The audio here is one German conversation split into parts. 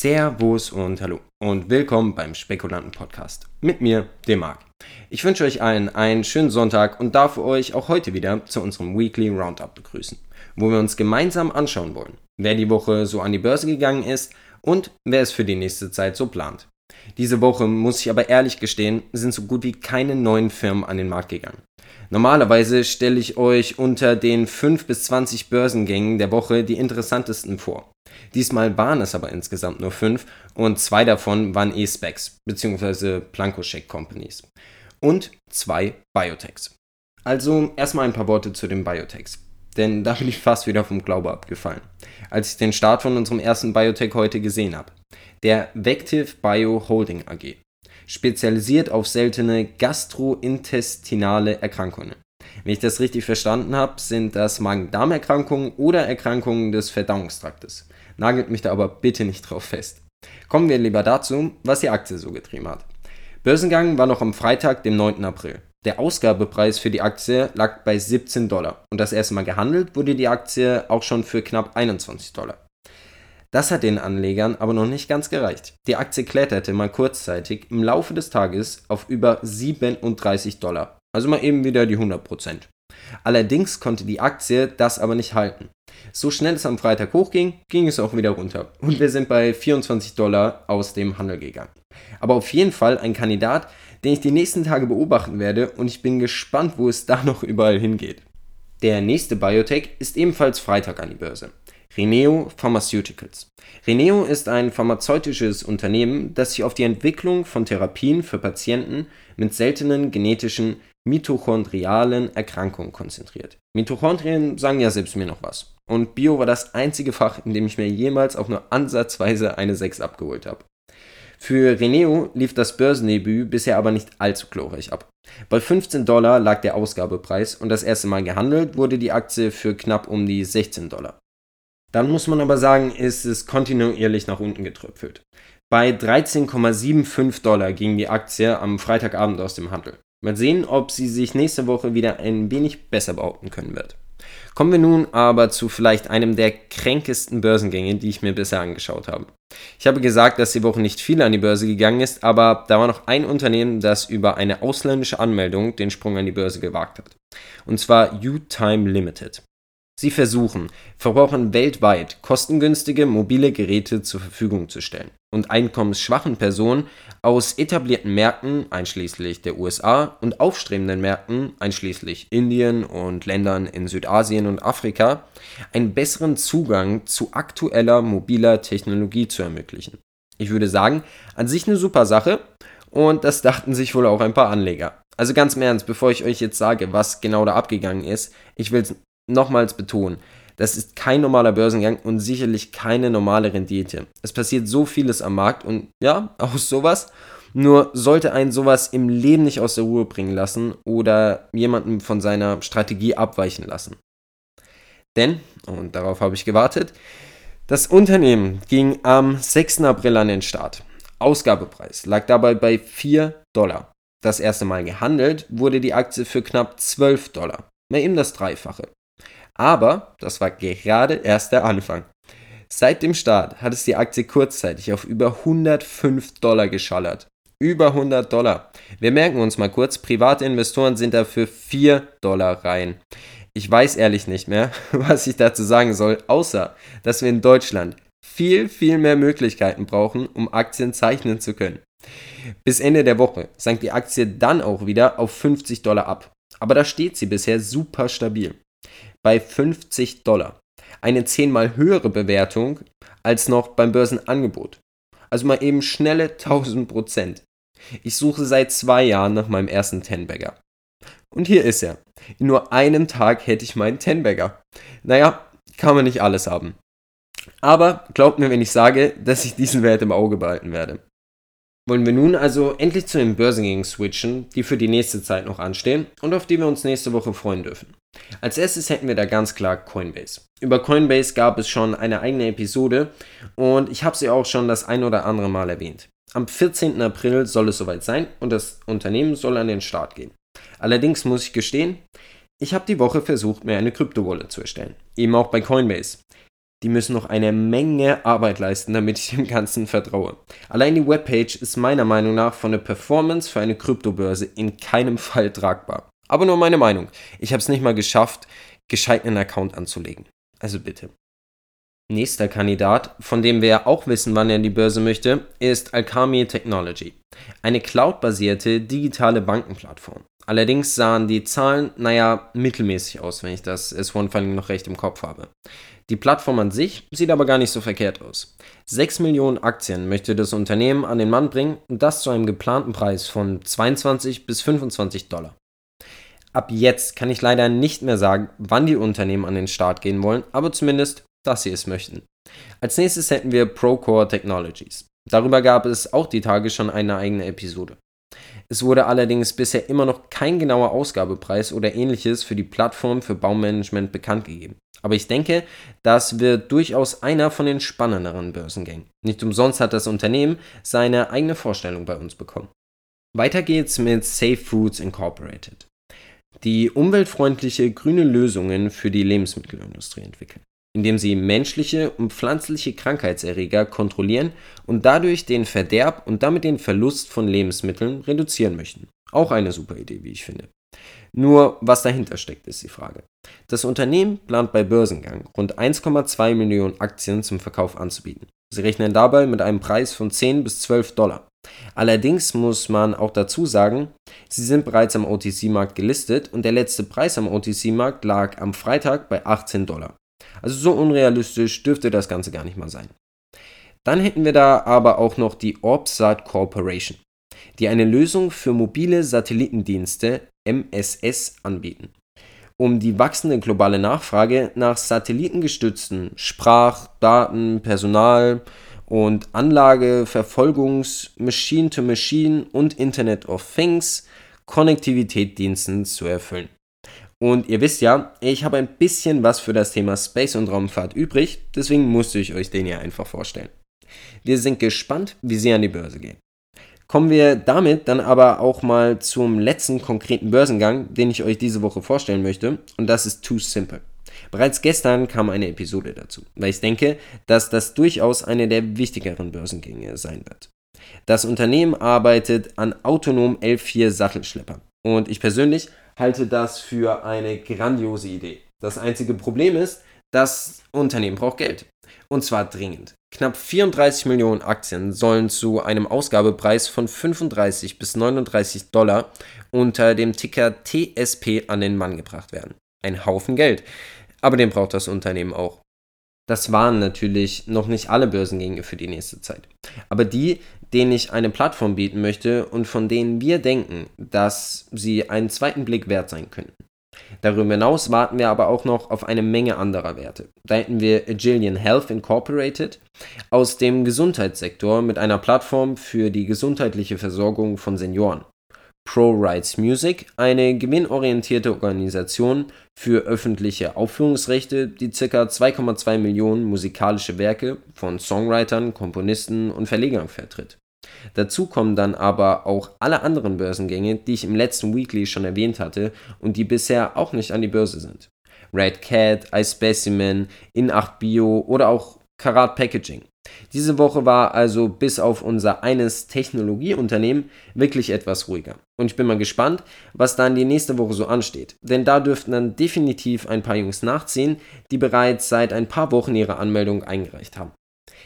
Servus und hallo und willkommen beim Spekulanten Podcast mit mir, dem Marc. Ich wünsche euch allen einen schönen Sonntag und darf euch auch heute wieder zu unserem Weekly Roundup begrüßen, wo wir uns gemeinsam anschauen wollen, wer die Woche so an die Börse gegangen ist und wer es für die nächste Zeit so plant. Diese Woche, muss ich aber ehrlich gestehen, sind so gut wie keine neuen Firmen an den Markt gegangen. Normalerweise stelle ich euch unter den 5 bis 20 Börsengängen der Woche die interessantesten vor. Diesmal waren es aber insgesamt nur 5 und zwei davon waren E-Specs bzw. Blankoscheck Companies und zwei Biotechs. Also erstmal ein paar Worte zu den Biotechs, denn da bin ich fast wieder vom Glaube abgefallen, als ich den Start von unserem ersten Biotech heute gesehen habe. Der Vective Bio Holding AG spezialisiert auf seltene gastrointestinale Erkrankungen. Wenn ich das richtig verstanden habe, sind das Magen-Darm-Erkrankungen oder Erkrankungen des Verdauungstraktes. Nagelt mich da aber bitte nicht drauf fest. Kommen wir lieber dazu, was die Aktie so getrieben hat. Börsengang war noch am Freitag, dem 9. April. Der Ausgabepreis für die Aktie lag bei 17 Dollar und das erste Mal gehandelt wurde die Aktie auch schon für knapp 21 Dollar. Das hat den Anlegern aber noch nicht ganz gereicht. Die Aktie kletterte mal kurzzeitig im Laufe des Tages auf über 37 Dollar. Also mal eben wieder die 100%. Allerdings konnte die Aktie das aber nicht halten. So schnell es am Freitag hochging, ging es auch wieder runter. Und wir sind bei 24 Dollar aus dem Handel gegangen. Aber auf jeden Fall ein Kandidat, den ich die nächsten Tage beobachten werde und ich bin gespannt, wo es da noch überall hingeht. Der nächste Biotech ist ebenfalls Freitag an die Börse. Reneo Pharmaceuticals. Reneo ist ein pharmazeutisches Unternehmen, das sich auf die Entwicklung von Therapien für Patienten mit seltenen genetischen mitochondrialen Erkrankungen konzentriert. Mitochondrien sagen ja selbst mir noch was. Und Bio war das einzige Fach, in dem ich mir jemals auch nur ansatzweise eine 6 abgeholt habe. Für Reneo lief das Börsendebüt bisher aber nicht allzu glorreich ab. Bei 15 Dollar lag der Ausgabepreis und das erste Mal gehandelt wurde die Aktie für knapp um die 16 Dollar. Dann muss man aber sagen, ist es kontinuierlich nach unten getröpfelt. Bei 13,75 Dollar ging die Aktie am Freitagabend aus dem Handel. Mal sehen, ob sie sich nächste Woche wieder ein wenig besser behaupten können wird. Kommen wir nun aber zu vielleicht einem der kränkesten Börsengänge, die ich mir bisher angeschaut habe. Ich habe gesagt, dass die Woche nicht viel an die Börse gegangen ist, aber da war noch ein Unternehmen, das über eine ausländische Anmeldung den Sprung an die Börse gewagt hat. Und zwar U-Time Limited. Sie versuchen, Verbrauchern weltweit kostengünstige mobile Geräte zur Verfügung zu stellen und einkommensschwachen Personen aus etablierten Märkten einschließlich der USA und aufstrebenden Märkten einschließlich Indien und Ländern in Südasien und Afrika einen besseren Zugang zu aktueller mobiler Technologie zu ermöglichen. Ich würde sagen, an sich eine super Sache und das dachten sich wohl auch ein paar Anleger. Also ganz im Ernst, bevor ich euch jetzt sage, was genau da abgegangen ist, ich will es nochmals betonen, das ist kein normaler Börsengang und sicherlich keine normale Rendite. Es passiert so vieles am Markt und ja, auch sowas. Nur sollte einen sowas im Leben nicht aus der Ruhe bringen lassen oder jemanden von seiner Strategie abweichen lassen. Denn, und darauf habe ich gewartet, das Unternehmen ging am 6. April an den Start. Ausgabepreis lag dabei bei 4 Dollar. Das erste Mal gehandelt wurde die Aktie für knapp 12 Dollar. Mehr eben das Dreifache. Aber das war gerade erst der Anfang. Seit dem Start hat es die Aktie kurzzeitig auf über 105 Dollar geschallert. Über 100 Dollar. Wir merken uns mal kurz, private Investoren sind dafür 4 Dollar rein. Ich weiß ehrlich nicht mehr, was ich dazu sagen soll, außer dass wir in Deutschland viel, viel mehr Möglichkeiten brauchen, um Aktien zeichnen zu können. Bis Ende der Woche sank die Aktie dann auch wieder auf 50 Dollar ab. Aber da steht sie bisher super stabil bei 50 Dollar. Eine zehnmal höhere Bewertung als noch beim Börsenangebot. Also mal eben schnelle 1000 Prozent. Ich suche seit zwei Jahren nach meinem ersten Tenbagger. Und hier ist er. In nur einem Tag hätte ich meinen Tenbagger. Naja, kann man nicht alles haben. Aber glaubt mir, wenn ich sage, dass ich diesen Wert im Auge behalten werde. Wollen wir nun also endlich zu den Börsengängen switchen, die für die nächste Zeit noch anstehen und auf die wir uns nächste Woche freuen dürfen. Als erstes hätten wir da ganz klar Coinbase. Über Coinbase gab es schon eine eigene Episode und ich habe sie auch schon das ein oder andere Mal erwähnt. Am 14. April soll es soweit sein und das Unternehmen soll an den Start gehen. Allerdings muss ich gestehen, ich habe die Woche versucht, mir eine Kryptowallet zu erstellen. Eben auch bei Coinbase. die müssen noch eine Menge Arbeit leisten, damit ich dem Ganzen vertraue. Allein die Webpage ist meiner Meinung nach von der Performance für eine Kryptobörse in keinem Fall tragbar. Aber nur meine Meinung. Ich habe es nicht mal geschafft, gescheit einen Account anzulegen. Also bitte. Nächster Kandidat, von dem wir auch wissen, wann er in die Börse möchte, ist Alchemy Technology. Eine cloudbasierte digitale Bankenplattform. Allerdings sahen die Zahlen, naja, mittelmäßig aus, wenn ich das S1-Funding noch recht im Kopf habe. Die Plattform an sich sieht aber gar nicht so verkehrt aus. 6 Millionen Aktien möchte das Unternehmen an den Mann bringen und das zu einem geplanten Preis von 22 bis 25 Dollar. Ab jetzt kann ich leider nicht mehr sagen, wann die Unternehmen an den Start gehen wollen, aber zumindest, dass sie es möchten. Als nächstes hätten wir Procore Technologies. Darüber gab es auch die Tage schon eine eigene Episode. Es wurde allerdings bisher immer noch kein genauer Ausgabepreis oder ähnliches für die Plattform für Baumanagement bekannt gegeben. Aber ich denke, das wird durchaus einer von den spannenderen Börsengängen. Nicht umsonst hat das Unternehmen seine eigene Vorstellung bei uns bekommen. Weiter geht's mit Safe Foods Incorporated, die umweltfreundliche grüne Lösungen für die Lebensmittelindustrie entwickeln indem sie menschliche und pflanzliche Krankheitserreger kontrollieren und dadurch den Verderb und damit den Verlust von Lebensmitteln reduzieren möchten. Auch eine super Idee, wie ich finde. Nur was dahinter steckt, ist die Frage. Das Unternehmen plant bei Börsengang rund 1,2 Millionen Aktien zum Verkauf anzubieten. Sie rechnen dabei mit einem Preis von 10 bis 12 Dollar. Allerdings muss man auch dazu sagen, sie sind bereits am OTC-Markt gelistet und der letzte Preis am OTC-Markt lag am Freitag bei 18 Dollar. Also so unrealistisch dürfte das Ganze gar nicht mal sein. Dann hätten wir da aber auch noch die Orbsat Corporation, die eine Lösung für mobile Satellitendienste MSS anbieten, um die wachsende globale Nachfrage nach satellitengestützten Sprach-, Daten-, Personal- und Anlageverfolgungs-, Machine-to-Machine und Internet of Things Konnektivitätsdiensten zu erfüllen. Und ihr wisst ja, ich habe ein bisschen was für das Thema Space und Raumfahrt übrig, deswegen musste ich euch den hier einfach vorstellen. Wir sind gespannt, wie sie an die Börse gehen. Kommen wir damit dann aber auch mal zum letzten konkreten Börsengang, den ich euch diese Woche vorstellen möchte, und das ist Too Simple. Bereits gestern kam eine Episode dazu, weil ich denke, dass das durchaus eine der wichtigeren Börsengänge sein wird. Das Unternehmen arbeitet an autonom L4 Sattelschleppern und ich persönlich halte das für eine grandiose Idee. Das einzige Problem ist, das Unternehmen braucht Geld. Und zwar dringend. Knapp 34 Millionen Aktien sollen zu einem Ausgabepreis von 35 bis 39 Dollar unter dem Ticker TSP an den Mann gebracht werden. Ein Haufen Geld. Aber den braucht das Unternehmen auch. Das waren natürlich noch nicht alle Börsengänge für die nächste Zeit. Aber die, denen ich eine Plattform bieten möchte und von denen wir denken, dass sie einen zweiten Blick wert sein könnten. Darüber hinaus warten wir aber auch noch auf eine Menge anderer Werte. Da hätten wir Agilian Health Incorporated aus dem Gesundheitssektor mit einer Plattform für die gesundheitliche Versorgung von Senioren. Pro Rights Music, eine gewinnorientierte Organisation für öffentliche Aufführungsrechte, die ca. 2,2 Millionen musikalische Werke von Songwritern, Komponisten und Verlegern vertritt. Dazu kommen dann aber auch alle anderen Börsengänge, die ich im letzten Weekly schon erwähnt hatte und die bisher auch nicht an die Börse sind. Red Cat, iSpecimen, In8 Bio oder auch Karat Packaging. Diese Woche war also bis auf unser eines Technologieunternehmen wirklich etwas ruhiger. Und ich bin mal gespannt, was dann die nächste Woche so ansteht. Denn da dürften dann definitiv ein paar Jungs nachziehen, die bereits seit ein paar Wochen ihre Anmeldung eingereicht haben.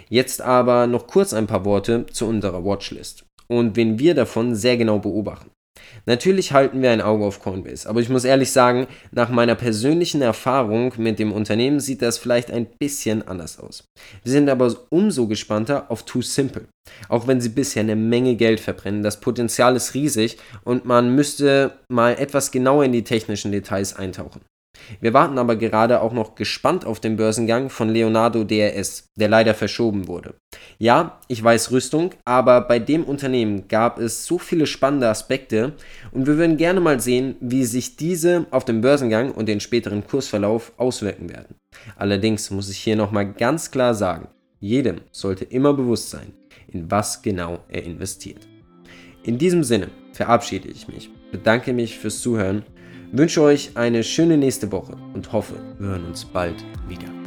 Jetzt aber noch kurz ein paar Worte zu unserer Watchlist und wen wir davon sehr genau beobachten. Natürlich halten wir ein Auge auf Coinbase, aber ich muss ehrlich sagen, nach meiner persönlichen Erfahrung mit dem Unternehmen sieht das vielleicht ein bisschen anders aus. Wir sind aber umso gespannter auf Too Simple. Auch wenn sie bisher eine Menge Geld verbrennen, das Potenzial ist riesig und man müsste mal etwas genauer in die technischen Details eintauchen. Wir warten aber gerade auch noch gespannt auf den Börsengang von Leonardo DRS, der leider verschoben wurde. Ja, ich weiß Rüstung, aber bei dem Unternehmen gab es so viele spannende Aspekte und wir würden gerne mal sehen, wie sich diese auf den Börsengang und den späteren Kursverlauf auswirken werden. Allerdings muss ich hier nochmal ganz klar sagen, jedem sollte immer bewusst sein, in was genau er investiert. In diesem Sinne verabschiede ich mich, bedanke mich fürs Zuhören wünsche euch eine schöne nächste Woche und hoffe, wir hören uns bald wieder.